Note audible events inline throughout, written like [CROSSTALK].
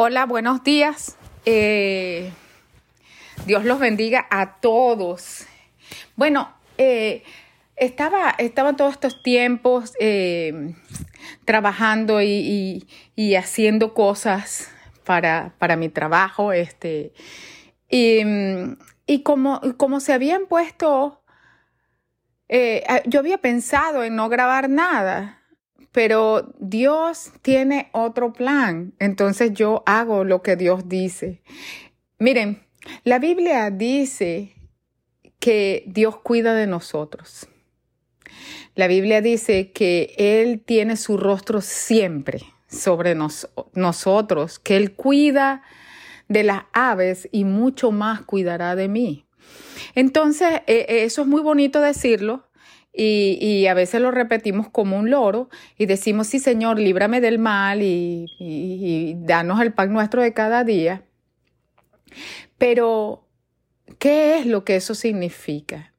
Hola, buenos días. Eh, Dios los bendiga a todos. Bueno, eh, estaba, todos estos tiempos eh, trabajando y, haciendo cosas para, para mi trabajo. Este, y, y como, como se habían puesto, yo había pensado en no grabar nada pero Dios tiene otro plan, entonces yo hago lo que Dios dice. Miren, la Biblia dice que Dios cuida de nosotros. La Biblia dice que Él tiene su rostro siempre sobre nosotros, que Él cuida de las aves y mucho más cuidará de mí. Entonces, e, e, eso es muy bonito decirlo, y, a veces lo repetimos como un loro y decimos, sí Señor, líbrame del mal y, y danos el pan nuestro de cada día. Pero, ¿qué es lo que eso significa?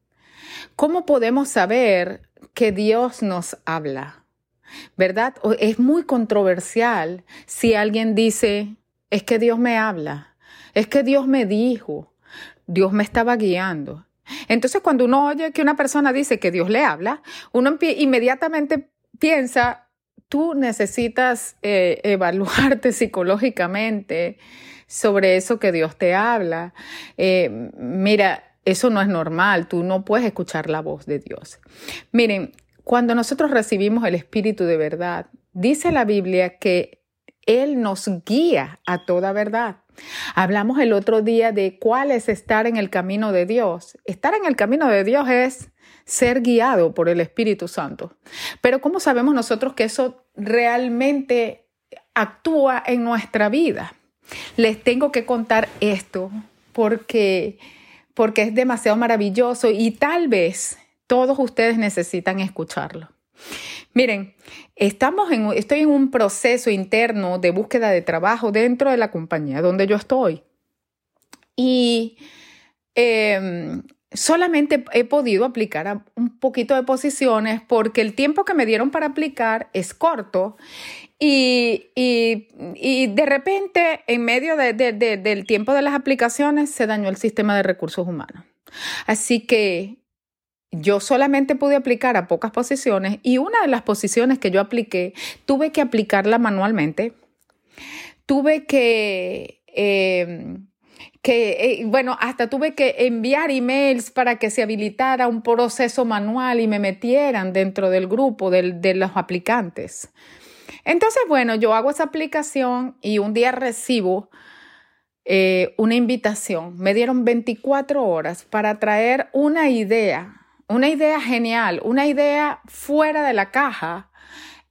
¿Cómo podemos saber que Dios nos habla? ¿Verdad? Es muy controversial si alguien dice, es que Dios me habla, es que Dios me dijo, Dios me estaba guiando. Entonces, cuando uno oye que una persona dice que Dios le habla, uno inmediatamente piensa, tú necesitas eh, [LAUGHS] evaluarte psicológicamente sobre eso que Dios te habla. Eh, mira, eso no es normal, tú no puedes escuchar la voz de Dios. Miren, cuando nosotros recibimos el Espíritu de verdad, dice la Biblia que Él nos guía a toda verdad. Hablamos el otro día de cuál es estar en el camino de Dios. Estar en el camino de Dios es ser guiado por el Espíritu Santo. Pero ¿cómo sabemos nosotros que eso realmente actúa en nuestra vida? Les tengo que contar esto porque, porque es demasiado maravilloso y tal vez todos ustedes necesitan escucharlo. Miren, estamos en, estoy en un proceso interno de búsqueda de trabajo dentro de la compañía donde yo estoy. Y em, solamente he podido aplicar un poquito de posiciones porque el tiempo que me dieron para aplicar es corto y, de repente, en medio del tiempo de las aplicaciones, se dañó el sistema de recursos humanos. Así que yo solamente pude aplicar a pocas posiciones y una de las posiciones que yo apliqué, tuve que aplicarla manualmente. Tuve que, em, que eh, bueno, hasta tuve que enviar emails para que se habilitara un proceso manual y me metieran dentro del grupo de los aplicantes. Entonces, bueno, yo hago esa aplicación y un día recibo eh, una invitación. Me dieron 24 horas para traer una idea una idea genial, una idea fuera de la caja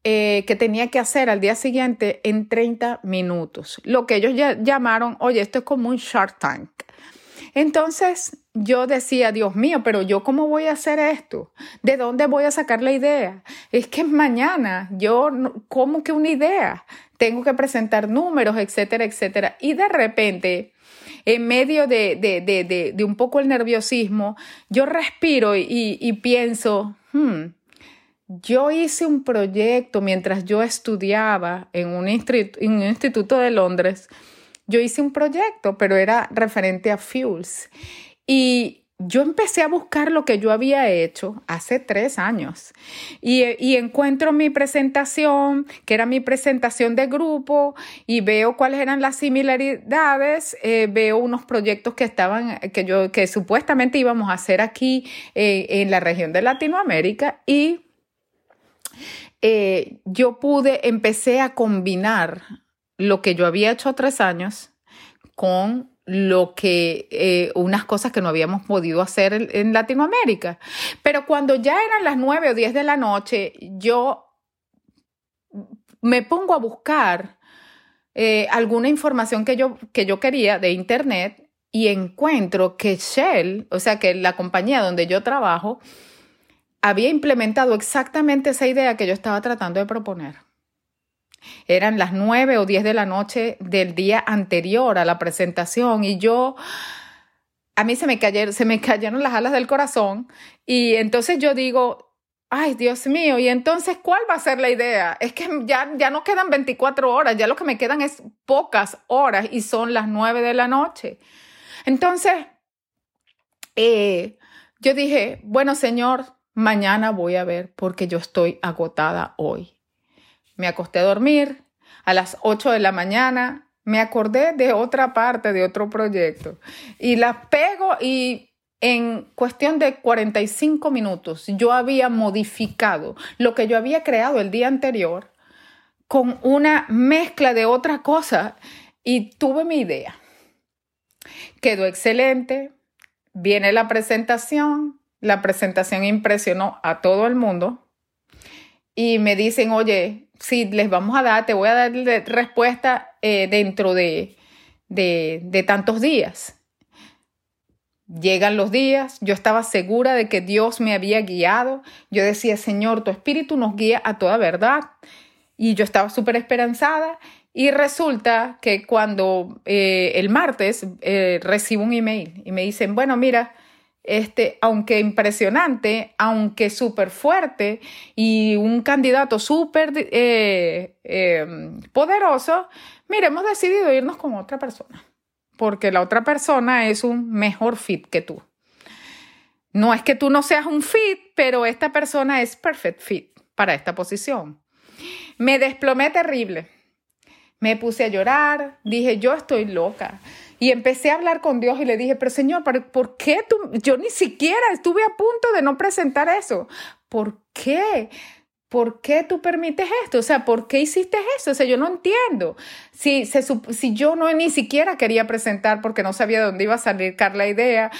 eh, que tenía que hacer al día siguiente en 30 minutos. Lo que ellos llamaron, oye, esto es como un Shark Tank. Entonces yo decía, Dios mío, pero yo cómo voy a hacer esto? ¿De dónde voy a sacar la idea? Es que mañana yo, ¿cómo que una idea? Tengo que presentar números, etcétera, etcétera. Y de repente en medio de, un poco el nerviosismo, yo respiro y, pienso, hmm, yo hice un proyecto mientras yo estudiaba en un, en un instituto de Londres. Yo hice un proyecto, pero era referente a fuels. Y yo empecé a buscar lo que yo había hecho hace tres años. Y, encuentro mi presentación, que era mi presentación de grupo, y veo cuáles eran las similaridades, eh, veo unos proyectos que estaban, que yo, que supuestamente íbamos a hacer aquí eh, en la región de Latinoamérica y eh, yo pude, empecé a combinar lo que yo había hecho tres años con lo que eh, unas cosas que no habíamos podido hacer en, Latinoamérica. Pero cuando ya eran las nueve o diez de la noche, yo me pongo a buscar eh, alguna información que yo, que yo quería de internet y encuentro que Shell, o sea, que la compañía donde yo trabajo, había implementado exactamente esa idea que yo estaba tratando de proponer. Eran las nueve o diez de la noche del día anterior a la presentación y yo, a mí se me cayeron, se me cayeron las alas del corazón y entonces yo digo, ay, Dios mío, y entonces, ¿cuál va a ser la idea? Es que ya, ya no quedan 24 horas, ya lo que me quedan es pocas horas y son las 9 de la noche. Entonces, eh, yo dije, bueno, Señor, mañana voy a ver porque yo estoy agotada hoy. Me acosté a dormir. A las 8 de la mañana, me acordé de otra parte, de otro proyecto, y la pego y en cuestión de 45 minutos yo había modificado lo que yo había creado el día anterior con una mezcla de otra cosa y tuve mi idea. Quedó excelente, viene la presentación, la presentación impresionó a todo el mundo. Y me dicen, oye, si les vamos a dar, te voy a dar respuesta eh, dentro de, de tantos días. Llegan los días, yo estaba segura de que Dios me había guiado. Yo decía, Señor, tu espíritu nos guía a toda verdad. Y yo estaba súper esperanzada. Y resulta que cuando eh, el martes eh, recibo un email y me dicen, bueno, mira, este, aunque impresionante, aunque súper fuerte y un candidato súper eh, poderoso, mira, hemos decidido irnos con otra persona porque la otra persona es un mejor fit que tú. No es que tú no seas un fit, pero esta persona es perfect fit para esta posición. Me desplomé terrible. Me puse a llorar, dije, yo estoy loca. Y empecé a hablar con Dios y le dije, pero Señor, ¿por qué tú? Yo ni siquiera estuve a punto de no presentar eso. ¿Por qué? ¿por qué tú permites esto? O sea, ¿por qué hiciste eso? O sea, yo no entiendo. Si, si yo no ni siquiera quería presentar porque no sabía de dónde iba a salir la idea,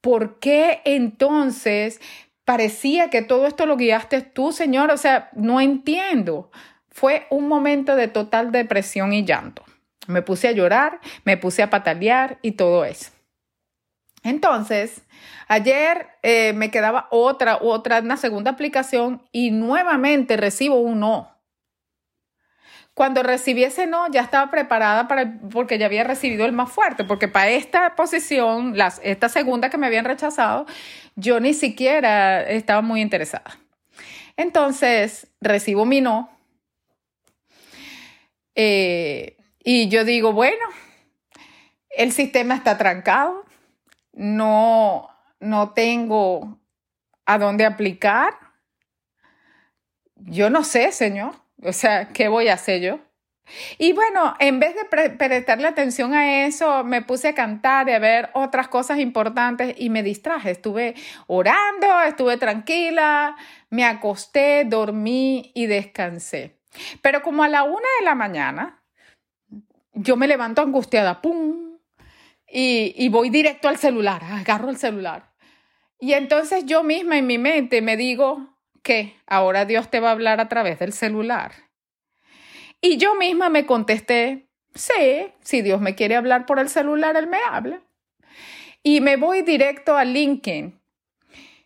¿por qué entonces parecía que todo esto lo guiaste tú, Señor? O sea, no entiendo. Fue un momento de total depresión y llanto. Me puse a llorar, me puse a patalear y todo eso. Entonces, ayer eh, me quedaba otra, otra, una segunda aplicación y nuevamente recibo un no. Cuando recibí ese no, ya estaba preparada para porque ya había recibido el más fuerte, porque para esta posición, esta segunda que me habían rechazado, yo ni siquiera estaba muy interesada. Entonces, recibo mi no. Eh, y yo digo, bueno, el sistema está trancado, no, no tengo a dónde aplicar. Yo no sé, Señor. O sea, ¿qué voy a hacer yo? Y bueno, en vez de prestarle atención a eso, me puse a cantar y a ver otras cosas importantes y me distraje. Estuve orando, estuve tranquila, me acosté, dormí y descansé. Pero como a la una de la mañana, yo me levanto angustiada, ¡pum! y, voy directo al celular, agarro el celular. Y entonces yo misma en mi mente me digo que ahora Dios te va a hablar a través del celular. Y yo misma me contesté, sí, si Dios me quiere hablar por el celular, Él me habla. Y me voy directo a LinkedIn.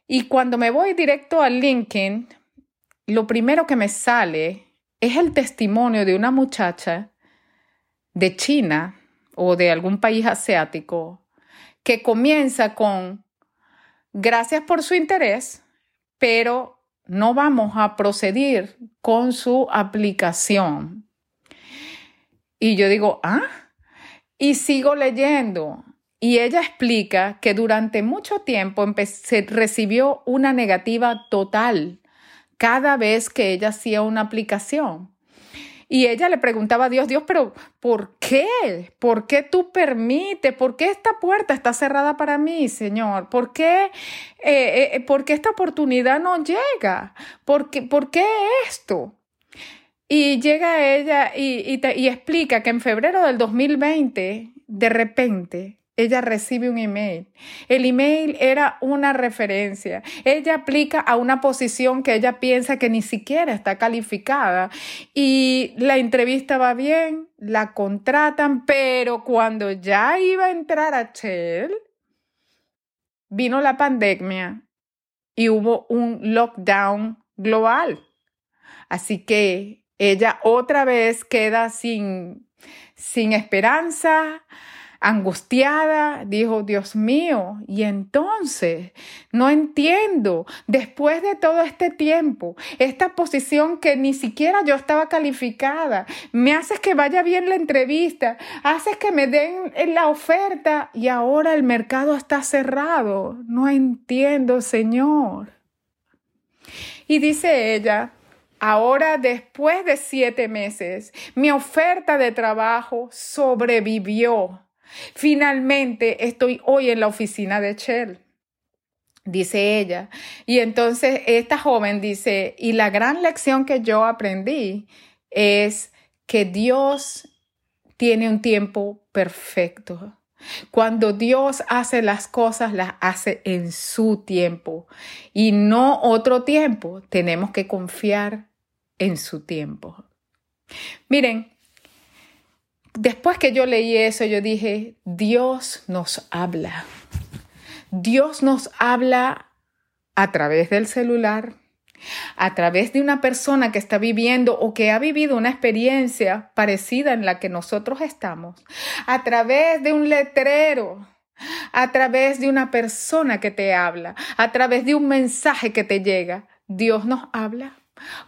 Y cuando me voy directo a LinkedIn, lo primero que me sale es el testimonio de una muchacha de China o de algún país asiático que comienza con gracias por su interés, pero no vamos a proceder con su aplicación. Y yo digo, ah, y sigo leyendo. Y ella explica que durante mucho tiempo se recibió una negativa total cada vez que ella hacía una aplicación. Y ella le preguntaba a Dios, Dios, pero ¿por qué? ¿Por qué tú permites? ¿Por qué esta puerta está cerrada para mí, Señor? ¿Por qué, eh, eh, ¿por qué esta oportunidad no llega? ¿Por qué, ¿por qué esto? Y llega ella y, y explica que en febrero del 2020, de repente, ella recibe un email. El email era una referencia. Ella aplica a una posición que ella piensa que ni siquiera está calificada y la entrevista va bien, la contratan, pero cuando ya iba a entrar a Shell, vino la pandemia y hubo un lockdown global. Así que ella otra vez queda sin, sin esperanza, angustiada, dijo, Dios mío, y entonces no entiendo, después de todo este tiempo, esta posición que ni siquiera yo estaba calificada, me haces que vaya bien la entrevista, haces que me den la oferta y ahora el mercado está cerrado. No entiendo, Señor. Y dice ella, Ahora, después de siete meses, mi oferta de trabajo sobrevivió. Finalmente estoy hoy en la oficina de Shell, dice ella. Y entonces esta joven dice, y la gran lección que yo aprendí es que Dios tiene un tiempo perfecto. Cuando Dios hace las cosas, las hace en su tiempo y no otro tiempo. Tenemos que confiar en su tiempo. Miren, después que yo leí eso, yo dije, Dios nos habla. Dios nos habla a través del celular, a través de una persona que está viviendo o que ha vivido una experiencia parecida en la que nosotros estamos, a través de un letrero, a través de una persona que te habla, a través de un mensaje que te llega. Dios nos habla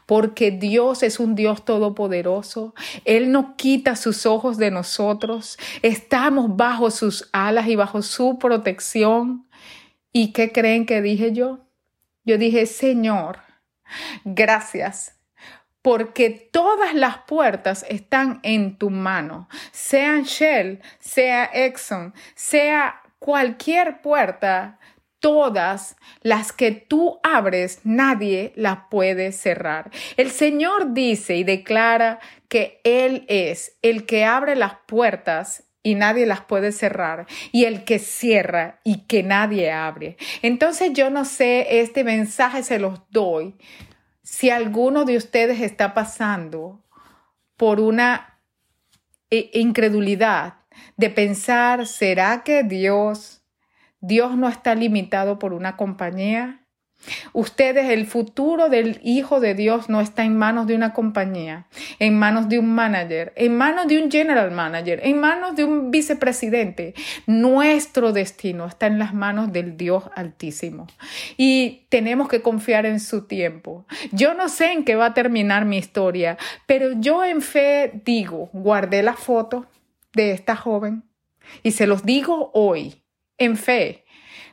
porque Dios es un Dios todopoderoso. Él no quita sus ojos de nosotros. Estamos bajo sus alas y bajo su protección. ¿Y qué creen que dije yo? Yo dije, Señor, gracias porque todas las puertas están en tu mano, sean Shell, sea Exxon, sea cualquier puerta, todas las que tú abres, nadie las puede cerrar. El Señor dice y declara que Él es el que abre las puertas y nadie las puede cerrar, y el que cierra y que nadie abre. Entonces yo no sé, este mensaje se los doy. Si alguno de ustedes está pasando por una eh, incredulidad de pensar, ¿será que Dios Dios no está limitado por una compañía. Ustedes, el futuro del Hijo de Dios no está en manos de una compañía, en manos de un manager, en manos de un general manager, en manos de un vicepresidente. Nuestro destino está en las manos del Dios Altísimo y tenemos que confiar en su tiempo. Yo no sé en qué va a terminar mi historia, pero yo en fe digo, guardé la foto de esta joven y se los digo hoy en fe.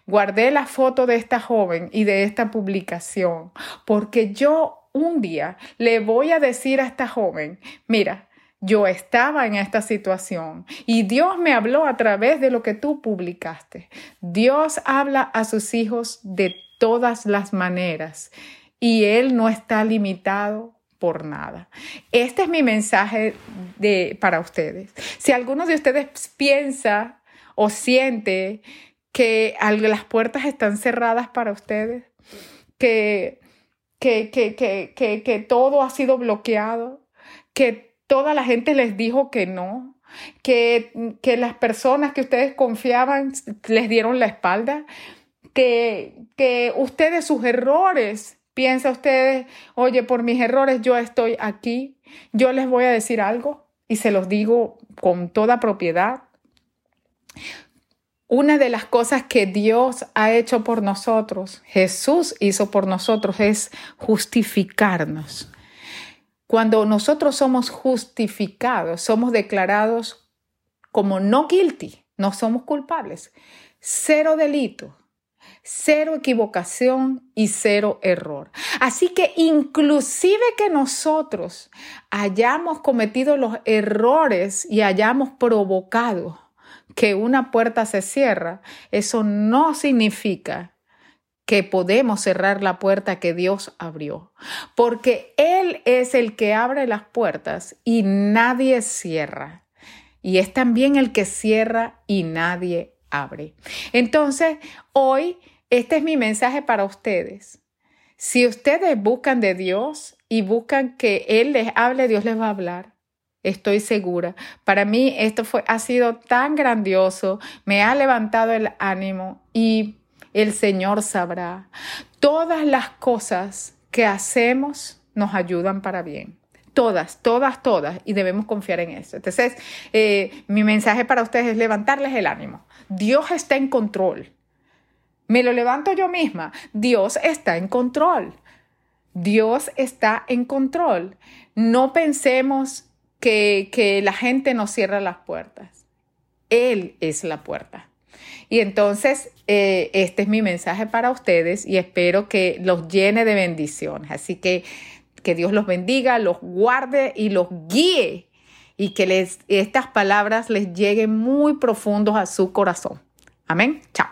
Guardé la foto de esta joven y de esta publicación porque yo un día le voy a decir a esta joven, mira, yo estaba en esta situación y Dios me habló a través de lo que tú publicaste. Dios habla a sus hijos de todas las maneras y Él no está limitado por nada. Este es mi mensaje de, para ustedes. Si alguno de ustedes piensa o siente que las puertas están cerradas para ustedes, que, que, que, que, todo ha sido bloqueado, que toda la gente les dijo que no, que, que las personas que ustedes confiaban les dieron la espalda, que, que ustedes sus errores, piensa ustedes, oye, por mis errores yo estoy aquí, yo les voy a decir algo y se los digo con toda propiedad. Una de las cosas que Dios ha hecho por nosotros, Jesús hizo por nosotros, es justificarnos. Cuando nosotros somos justificados, somos declarados como no guilty, no somos culpables. Cero delito, cero equivocación y cero error. Así que inclusive que nosotros hayamos cometido los errores y hayamos provocado que una puerta se cierra, eso no significa que podemos cerrar la puerta que Dios abrió, porque Él es el que abre las puertas y nadie cierra. Y es también el que cierra y nadie abre. Entonces, hoy, este es mi mensaje para ustedes. Si ustedes buscan de Dios y buscan que Él les hable, Dios les va a hablar estoy segura. Para mí esto fue, ha sido tan grandioso, me ha levantado el ánimo y el Señor sabrá. Todas las cosas que hacemos nos ayudan para bien. Todas, todas, todas. Y debemos confiar en eso. Entonces, eh, mi mensaje para ustedes es levantarles el ánimo. Dios está en control. Me lo levanto yo misma. Dios está en control. Dios está en control. No pensemos que, la gente nos cierra las puertas. Él es la puerta. Y entonces, eh, este es mi mensaje para ustedes y espero que los llene de bendiciones. Así que que Dios los bendiga, los guarde y los guíe y que estas palabras les lleguen muy profundos a su corazón. Amén. Chao.